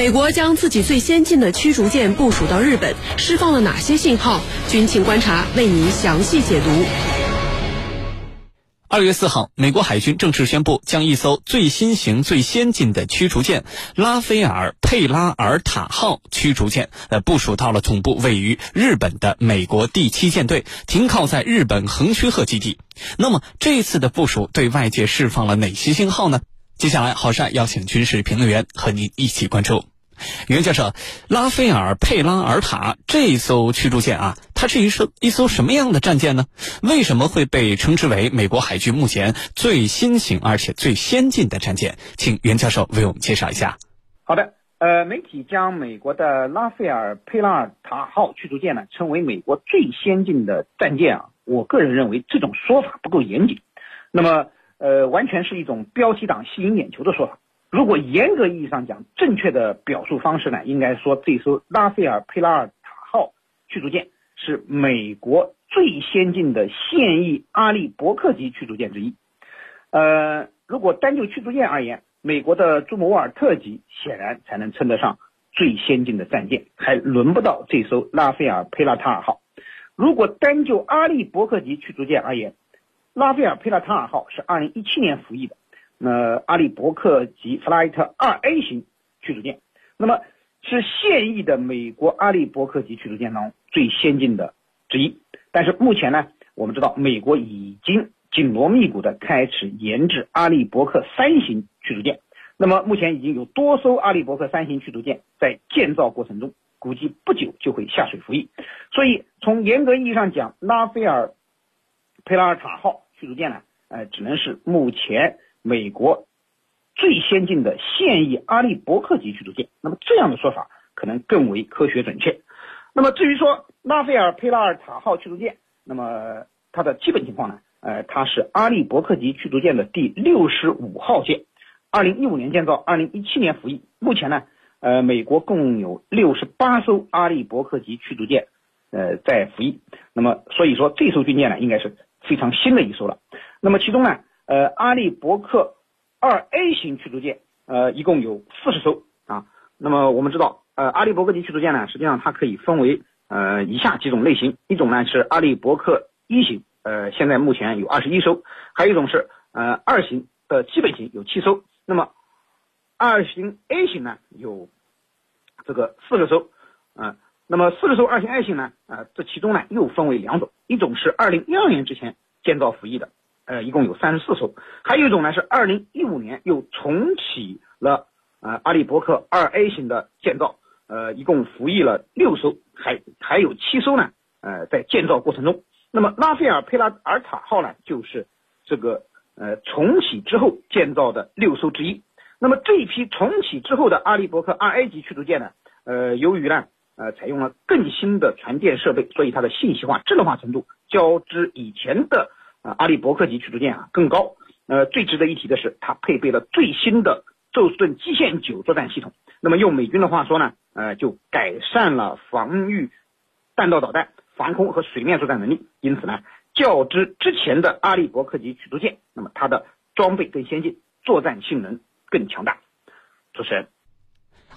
美国将自己最先进的驱逐舰部署到日本，释放了哪些信号？军情观察为您详细解读。二月四号，美国海军正式宣布，将一艘最新型、最先进的驱逐舰“拉斐尔·佩拉尔塔号”驱逐舰，呃，部署到了总部位于日本的美国第七舰队，停靠在日本横须贺基地。那么，这次的部署对外界释放了哪些信号呢？接下来，郝帅邀请军事评论员和您一起关注。袁教授，拉斐尔·佩拉尔塔这艘驱逐舰啊，它是一艘一艘什么样的战舰呢？为什么会被称之为美国海军目前最新型而且最先进的战舰？请袁教授为我们介绍一下。好的，呃，媒体将美国的拉斐尔·佩拉尔塔号驱逐舰呢称为美国最先进的战舰啊，我个人认为这种说法不够严谨，那么呃，完全是一种标题党吸引眼球的说法。如果严格意义上讲，正确的表述方式呢，应该说这艘拉斐尔·佩拉尔塔号驱逐舰是美国最先进的现役阿利伯克级驱逐舰之一。呃，如果单就驱逐舰而言，美国的朱姆沃尔特级显然才能称得上最先进的战舰，还轮不到这艘拉斐尔·佩拉塔尔号。如果单就阿利伯克级驱逐舰而言，拉斐尔·佩拉塔尔号是2017年服役的。那阿利伯克级弗莱特二 A 型驱逐舰，那么是现役的美国阿利伯克级驱逐舰当中最先进的之一。但是目前呢，我们知道美国已经紧锣密鼓的开始研制阿利伯克三型驱逐舰。那么目前已经有多艘阿利伯克三型驱逐舰在建造过程中，估计不久就会下水服役。所以从严格意义上讲，拉斐尔佩拉尔塔号驱逐舰呢，呃，只能是目前。美国最先进的现役阿利伯克级驱逐舰，那么这样的说法可能更为科学准确。那么至于说拉斐尔佩拉尔塔号驱逐舰，那么它的基本情况呢？呃，它是阿利伯克级驱逐舰的第六十五号舰，二零一五年建造，二零一七年服役。目前呢，呃，美国共有六十八艘阿利伯克级驱逐舰，呃，在服役。那么所以说这艘军舰呢，应该是非常新的一艘了。那么其中呢？呃，阿利伯克二 A 型驱逐舰，呃，一共有四十艘啊。那么我们知道，呃，阿利伯克级驱逐舰呢，实际上它可以分为呃以下几种类型，一种呢是阿利伯克一型，呃，现在目前有二十一艘，还有一种是呃二型的基本型有七艘。那么二型 A 型呢有这个四十艘，啊，那么四十艘二型 A 型呢，啊，这其中呢又分为两种，一种是二零一二年之前建造服役的。呃，一共有三十四艘，还有一种呢是二零一五年又重启了呃阿利伯克二 A 型的建造，呃，一共服役了六艘，还还有七艘呢，呃，在建造过程中。那么拉斐尔佩拉尔塔号呢，就是这个呃重启之后建造的六艘之一。那么这一批重启之后的阿利伯克二 A 级驱逐舰呢，呃，由于呢呃采用了更新的传电设备，所以它的信息化、智能化程度较之以前的。啊，阿利伯克级驱逐舰啊更高。呃，最值得一提的是，它配备了最新的宙斯盾基线九作战系统。那么用美军的话说呢，呃，就改善了防御弹道导弹、防空和水面作战能力。因此呢，较之之前的阿利伯克级驱逐舰，那么它的装备更先进，作战性能更强大。主持人。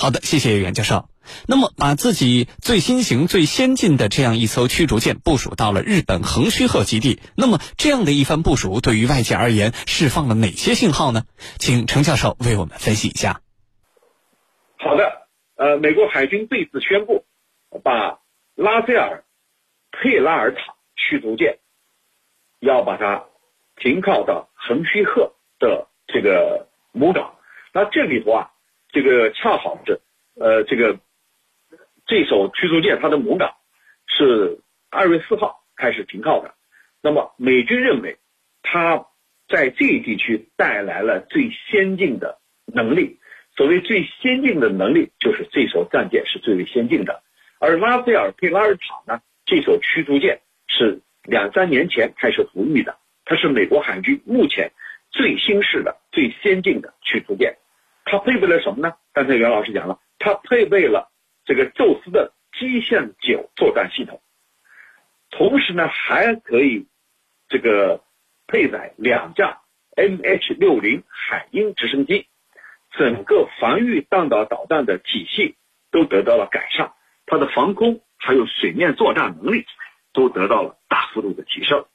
好的，谢谢袁教授。那么，把自己最新型、最先进的这样一艘驱逐舰部署到了日本横须贺基地，那么这样的一番部署对于外界而言释放了哪些信号呢？请程教授为我们分析一下。好的，呃，美国海军这次宣布，把拉塞尔佩拉尔塔驱逐舰要把它停靠到横须贺的这个母港。那这里头啊。这个恰好是，呃，这个这艘驱逐舰它的母港是二月四号开始停靠的。那么美军认为，它在这一地区带来了最先进的能力。所谓最先进的能力，就是这艘战舰是最为先进的。而拉斐尔佩拉尔塔呢，这艘驱逐舰是两三年前开始服役的，它是美国海军目前最新式的、最先进的驱逐舰。它配备了什么呢？刚才袁老师讲了，它配备了这个宙斯的基线九作战系统，同时呢还可以这个配载两架 MH 六零海鹰直升机，整个防御弹道导弹的体系都得到了改善，它的防空还有水面作战能力都得到了大幅度的提升。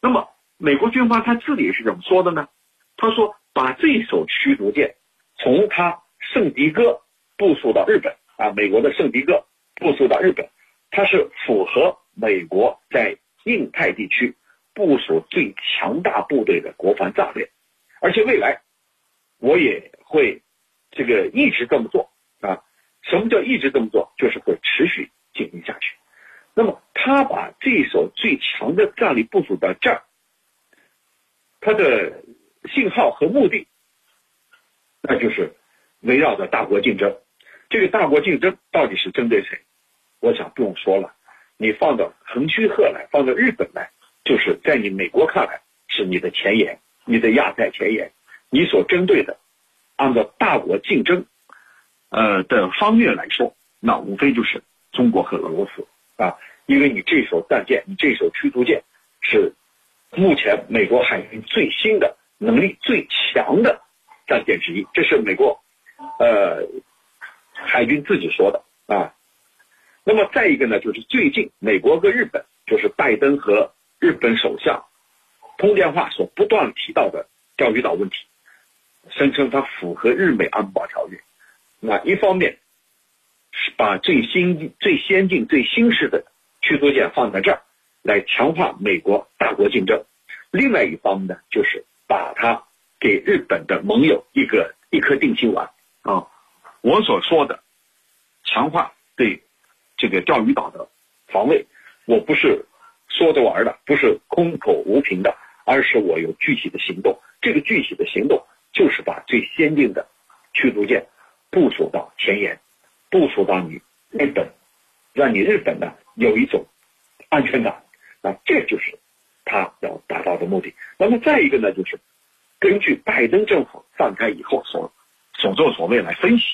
那么，美国军方他自己是怎么说的呢？他说，把这艘驱逐舰从他圣迪戈部署到日本啊，美国的圣迪戈部署到日本，它是符合美国在印太地区部署最强大部队的国防战略，而且未来我也会这个一直这么做啊。什么叫一直这么做？就是会持续进行下去。那么，他把这艘最强的战力部署到这儿，它的信号和目的，那就是围绕着大国竞争。这个大国竞争到底是针对谁？我想不用说了，你放到横须贺来，放到日本来，就是在你美国看来是你的前沿，你的亚太前沿，你所针对的，按照大国竞争，呃的方面来说，那无非就是中国和俄罗斯。啊，因为你这艘战舰，你这艘驱逐舰是目前美国海军最新的、能力最强的战舰之一，这是美国呃海军自己说的啊。那么再一个呢，就是最近美国和日本，就是拜登和日本首相通电话所不断提到的钓鱼岛问题，声称它符合日美安保条约。那一方面。是把最新、最先进、最新式的驱逐舰放在这儿，来强化美国大国竞争。另外一方面呢，就是把它给日本的盟友一个一颗定心丸啊。我所说的强化对这个钓鱼岛的防卫，我不是说着玩的，不是空口无凭的，而是我有具体的行动。这个具体的行动就是把最先进的驱逐舰部署到前沿。部署到你日本，让你日本呢有一种安全感，那这就是他要达到的目的。那么再一个呢，就是根据拜登政府上台以后所所作所为来分析，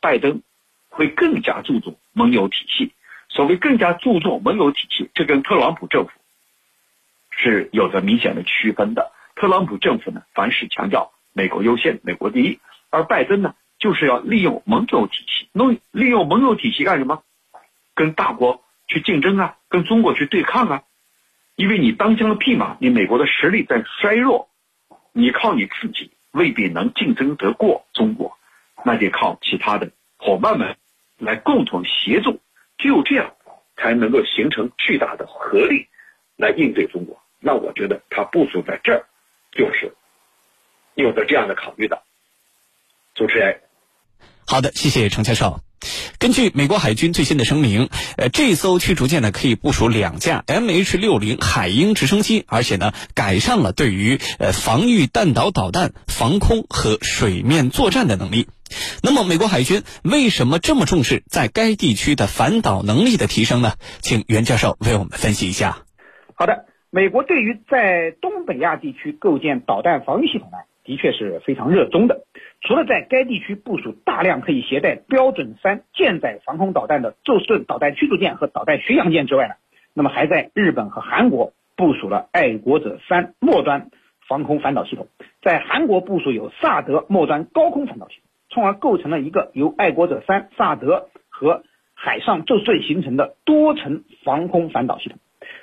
拜登会更加注重盟友体系。所谓更加注重盟友体系，这跟特朗普政府是有着明显的区分的。特朗普政府呢，凡事强调美国优先，美国第一，而拜登呢？就是要利用盟友体系，弄利用盟友体系干什么？跟大国去竞争啊，跟中国去对抗啊。因为你当枪的匹马，你美国的实力在衰弱，你靠你自己未必能竞争得过中国，那得靠其他的伙伴们来共同协助，只有这样才能够形成巨大的合力来应对中国。那我觉得他部署在这儿，就是有着这样的考虑的。主持人。好的，谢谢程教授。根据美国海军最新的声明，呃，这艘驱逐舰呢可以部署两架 MH 六零海鹰直升机，而且呢改善了对于呃防御弹道导弹、防空和水面作战的能力。那么，美国海军为什么这么重视在该地区的反导能力的提升呢？请袁教授为我们分析一下。好的，美国对于在东北亚地区构建导弹防御系统呢，的确是非常热衷的。除了在该地区部署大量可以携带标准三舰载防空导弹的宙斯盾导弹驱逐舰和导弹巡洋舰之外呢，那么还在日本和韩国部署了爱国者三末端防空反导系统，在韩国部署有萨德末端高空反导系统，从而构成了一个由爱国者三、萨德和海上宙斯盾形成的多层防空反导系统。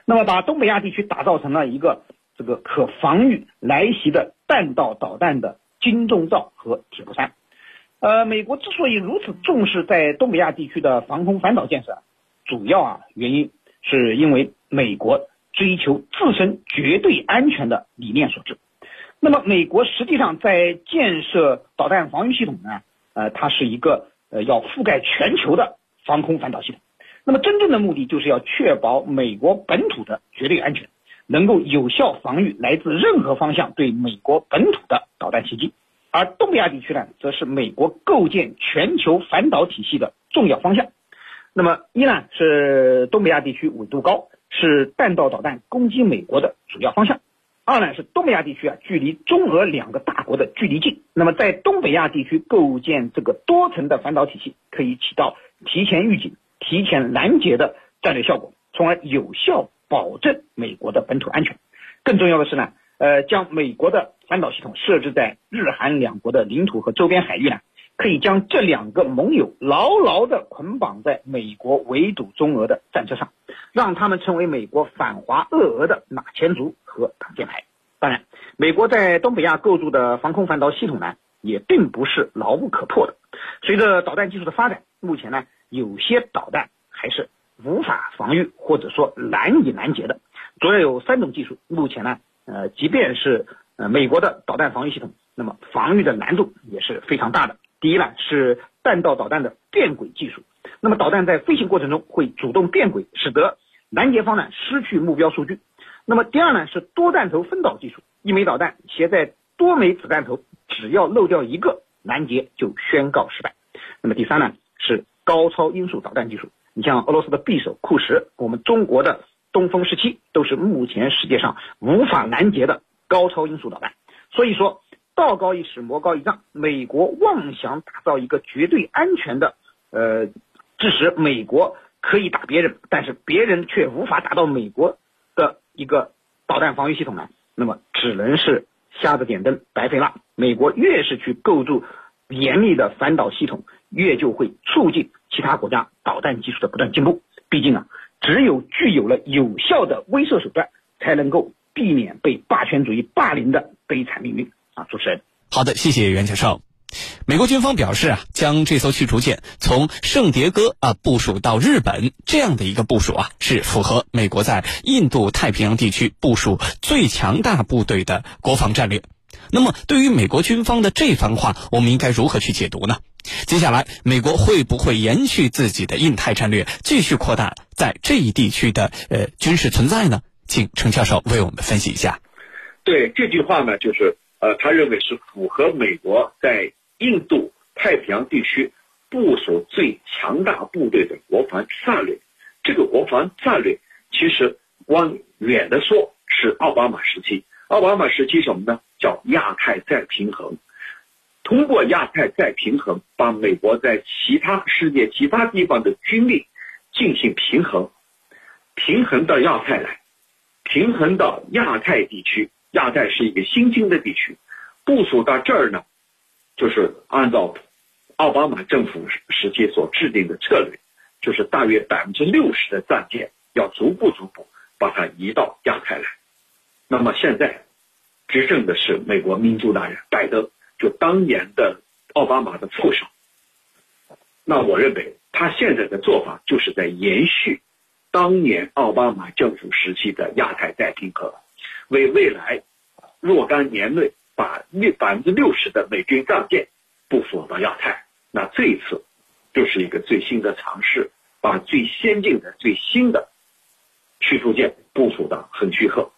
那么把东北亚地区打造成了一个这个可防御来袭的弹道导弹的。金钟罩和铁布衫，呃，美国之所以如此重视在东北亚地区的防空反导建设，主要啊原因是因为美国追求自身绝对安全的理念所致。那么，美国实际上在建设导弹防御系统呢，呃，它是一个呃要覆盖全球的防空反导系统。那么，真正的目的就是要确保美国本土的绝对安全。能够有效防御来自任何方向对美国本土的导弹袭击，而东北亚地区呢，则是美国构建全球反导体系的重要方向。那么，一呢是东北亚地区纬度高，是弹道导弹攻击美国的主要方向；二呢是东北亚地区啊，距离中俄两个大国的距离近。那么，在东北亚地区构建这个多层的反导体系，可以起到提前预警、提前拦截的战略效果，从而有效。保证美国的本土安全，更重要的是呢，呃，将美国的反导系统设置在日韩两国的领土和周边海域呢，可以将这两个盟友牢牢地捆绑在美国围堵中俄的战车上，让他们成为美国反华恶俄的马前卒和挡箭牌。当然，美国在东北亚构筑的防空反导系统呢，也并不是牢不可破的。随着导弹技术的发展，目前呢，有些导弹还是无法防御或者说难以拦截的。主要有三种技术，目前呢，呃，即便是呃美国的导弹防御系统，那么防御的难度也是非常大的。第一呢是弹道导弹的变轨技术，那么导弹在飞行过程中会主动变轨，使得拦截方呢失去目标数据。那么第二呢是多弹头分导技术，一枚导弹携带多枚子弹头，只要漏掉一个，拦截就宣告失败。那么第三呢是高超音速导弹技术，你像俄罗斯的匕首、库什，我们中国的东风十七，都是目前世界上无法拦截的高超音速导弹。所以说。道高一尺，魔高一丈。美国妄想打造一个绝对安全的，呃，致使美国可以打别人，但是别人却无法打到美国的一个导弹防御系统呢？那么只能是瞎子点灯，白费蜡。美国越是去构筑严密的反导系统，越就会促进其他国家导弹技术的不断进步。毕竟啊，只有具有了有效的威慑手段，才能够避免被霸权主义霸凌的悲惨命运啊。主持人，好的，谢谢袁教授。美国军方表示啊，将这艘驱逐舰从圣迭戈啊部署到日本，这样的一个部署啊，是符合美国在印度太平洋地区部署最强大部队的国防战略。那么，对于美国军方的这番话，我们应该如何去解读呢？接下来，美国会不会延续自己的印太战略，继续扩大在这一地区的呃军事存在呢？请程教授为我们分析一下。对这句话呢，就是。呃，他认为是符合美国在印度太平洋地区部署最强大部队的国防战略。这个国防战略其实往远的说是奥巴马时期。奥巴马时期什么呢？叫亚太再平衡。通过亚太再平衡，把美国在其他世界其他地方的军力进行平衡，平衡到亚太来，平衡到亚太地区。亚太是一个新兴的地区，部署到这儿呢，就是按照奥巴马政府时期所制定的策略，就是大约百分之六十的战舰要逐步逐步把它移到亚太来。那么现在政的是美国民主党人拜登，就当年的奥巴马的副手。那我认为他现在的做法就是在延续当年奥巴马政府时期的亚太再平衡。为未来若干年内把六百分之六十的美军战舰部署到亚太，那这一次就是一个最新的尝试，把最先进的、最新的驱逐舰部署到横须贺，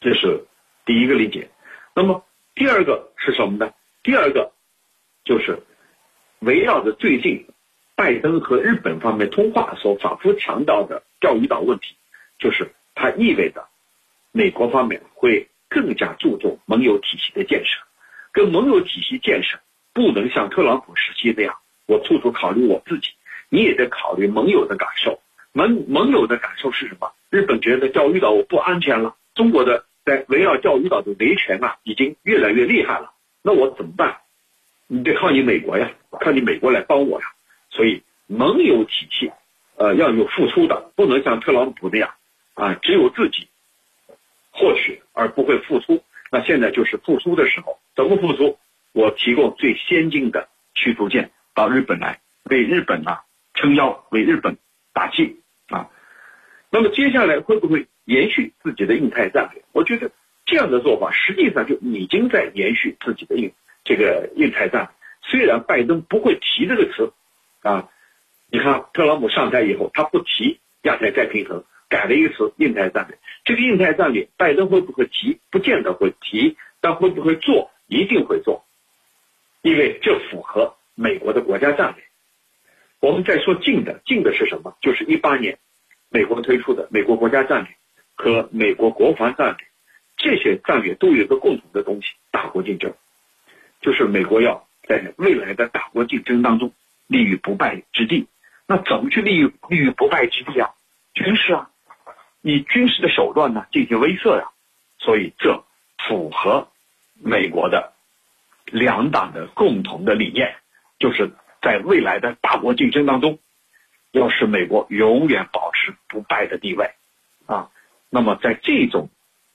这是第一个理解。那么第二个是什么呢？第二个就是围绕着最近拜登和日本方面通话所反复强调的钓鱼岛问题，就是它意味着。美国方面会更加注重盟友体系的建设，跟盟友体系建设不能像特朗普时期那样，我处处考虑我自己，你也得考虑盟友的感受。盟盟友的感受是什么？日本觉得钓鱼岛我不安全了，中国的在围绕钓鱼岛的维权啊，已经越来越厉害了，那我怎么办？你得靠你美国呀，靠你美国来帮我呀。所以盟友体系，呃，要有付出的，不能像特朗普那样啊，只有自己。获取而不会付出，那现在就是付出的时候。怎么付出？我提供最先进的驱逐舰到日本来，为日本啊撑腰，为日本打气啊。那么接下来会不会延续自己的印太战略？我觉得这样的做法实际上就已经在延续自己的印这个印太战略。虽然拜登不会提这个词啊，你看特朗普上台以后，他不提亚太再平衡。改了一个词，印太战略。这个印太战略，拜登会不会提？不见得会提，但会不会做？一定会做，因为这符合美国的国家战略。我们再说近的，近的是什么？就是一八年美国推出的美国国家战略和美国国防战略，这些战略都有一个共同的东西：大国竞争。就是美国要在未来的大国竞争当中立于不败之地。那怎么去立于立于不败之地啊？军事啊。以军事的手段呢进行威慑呀，所以这符合美国的两党的共同的理念。就是在未来的大国竞争当中，要使美国永远保持不败的地位，啊，那么在这种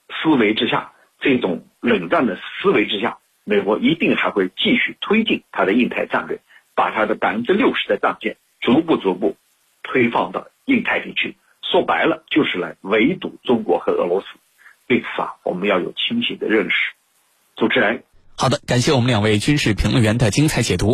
思维之下，这种冷战的思维之下，美国一定还会继续推进它的印太战略，把它的百分之六十的战舰逐步逐步推放到印太地区。说白了，就是来围堵中国和俄罗斯。对此啊，我们要有清醒的认识。主持人，好的，感谢我们两位军事评论员的精彩解读。